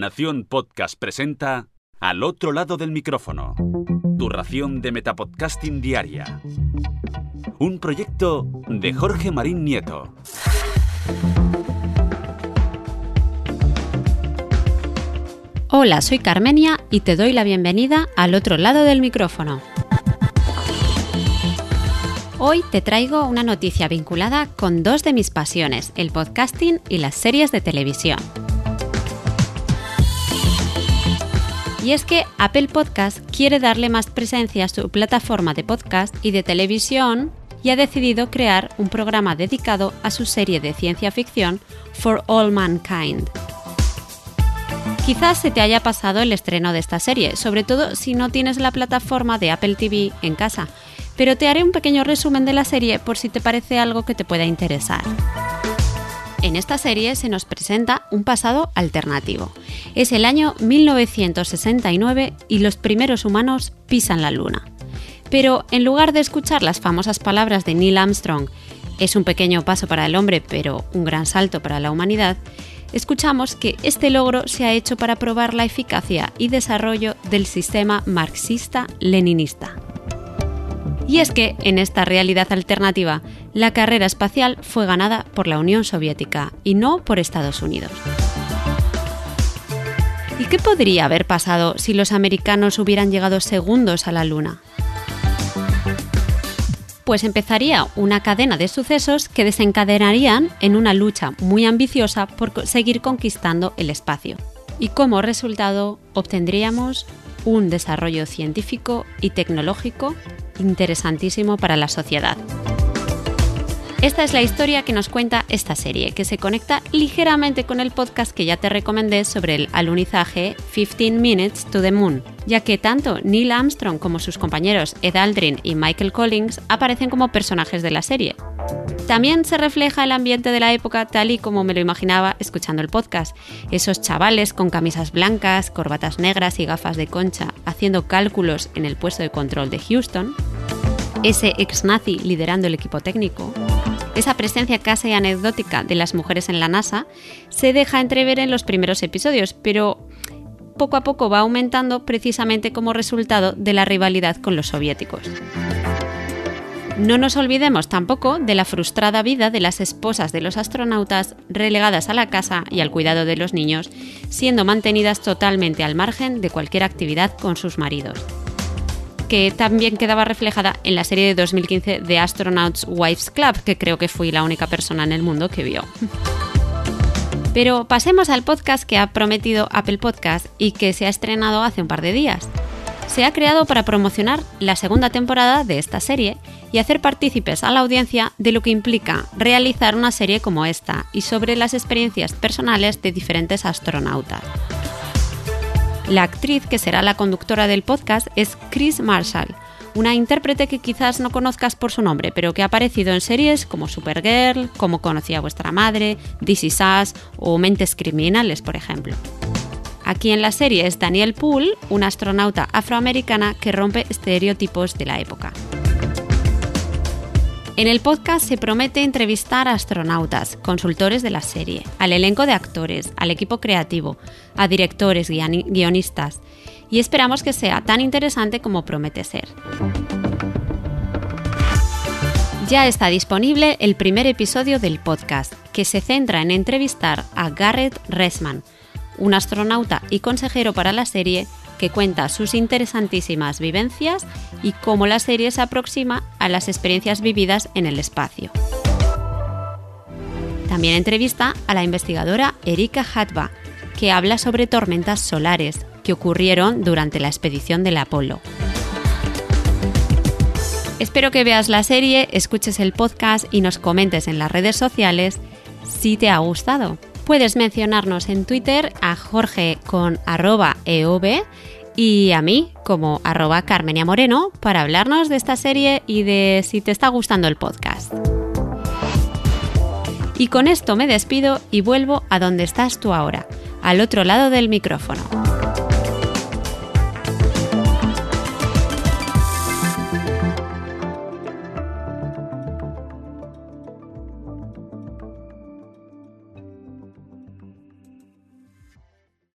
Nación Podcast presenta Al otro lado del micrófono. Tu ración de Metapodcasting Diaria. Un proyecto de Jorge Marín Nieto. Hola, soy Carmenia y te doy la bienvenida al otro lado del micrófono. Hoy te traigo una noticia vinculada con dos de mis pasiones, el podcasting y las series de televisión. Y es que Apple Podcast quiere darle más presencia a su plataforma de podcast y de televisión y ha decidido crear un programa dedicado a su serie de ciencia ficción For All Mankind. Quizás se te haya pasado el estreno de esta serie, sobre todo si no tienes la plataforma de Apple TV en casa, pero te haré un pequeño resumen de la serie por si te parece algo que te pueda interesar. En esta serie se nos presenta un pasado alternativo. Es el año 1969 y los primeros humanos pisan la Luna. Pero en lugar de escuchar las famosas palabras de Neil Armstrong, es un pequeño paso para el hombre, pero un gran salto para la humanidad, escuchamos que este logro se ha hecho para probar la eficacia y desarrollo del sistema marxista-leninista. Y es que, en esta realidad alternativa, la carrera espacial fue ganada por la Unión Soviética y no por Estados Unidos. ¿Y qué podría haber pasado si los americanos hubieran llegado segundos a la Luna? Pues empezaría una cadena de sucesos que desencadenarían en una lucha muy ambiciosa por seguir conquistando el espacio. Y como resultado obtendríamos un desarrollo científico y tecnológico interesantísimo para la sociedad. Esta es la historia que nos cuenta esta serie, que se conecta ligeramente con el podcast que ya te recomendé sobre el alunizaje 15 Minutes to the Moon, ya que tanto Neil Armstrong como sus compañeros Ed Aldrin y Michael Collins aparecen como personajes de la serie. También se refleja el ambiente de la época tal y como me lo imaginaba escuchando el podcast. Esos chavales con camisas blancas, corbatas negras y gafas de concha haciendo cálculos en el puesto de control de Houston. Ese ex nazi liderando el equipo técnico esa presencia casi anecdótica de las mujeres en la NASA se deja entrever en los primeros episodios, pero poco a poco va aumentando precisamente como resultado de la rivalidad con los soviéticos. No nos olvidemos tampoco de la frustrada vida de las esposas de los astronautas relegadas a la casa y al cuidado de los niños, siendo mantenidas totalmente al margen de cualquier actividad con sus maridos que también quedaba reflejada en la serie de 2015 de Astronauts Wives Club, que creo que fui la única persona en el mundo que vio. Pero pasemos al podcast que ha prometido Apple Podcast y que se ha estrenado hace un par de días. Se ha creado para promocionar la segunda temporada de esta serie y hacer partícipes a la audiencia de lo que implica realizar una serie como esta y sobre las experiencias personales de diferentes astronautas. La actriz que será la conductora del podcast es Chris Marshall, una intérprete que quizás no conozcas por su nombre, pero que ha aparecido en series como Supergirl, Como conocía vuestra madre, This Is o Mentes Criminales, por ejemplo. Aquí en la serie es Daniel Poole, una astronauta afroamericana que rompe estereotipos de la época. En el podcast se promete entrevistar a astronautas, consultores de la serie, al elenco de actores, al equipo creativo, a directores, guionistas, y esperamos que sea tan interesante como promete ser. Ya está disponible el primer episodio del podcast, que se centra en entrevistar a Garrett Resman, un astronauta y consejero para la serie que cuenta sus interesantísimas vivencias y cómo la serie se aproxima a las experiencias vividas en el espacio. También entrevista a la investigadora Erika Hatba, que habla sobre tormentas solares que ocurrieron durante la expedición del Apolo. Espero que veas la serie, escuches el podcast y nos comentes en las redes sociales si te ha gustado. Puedes mencionarnos en Twitter a Jorge con arroba EOB y a mí como arroba Carmenia Moreno para hablarnos de esta serie y de si te está gustando el podcast. Y con esto me despido y vuelvo a donde estás tú ahora, al otro lado del micrófono.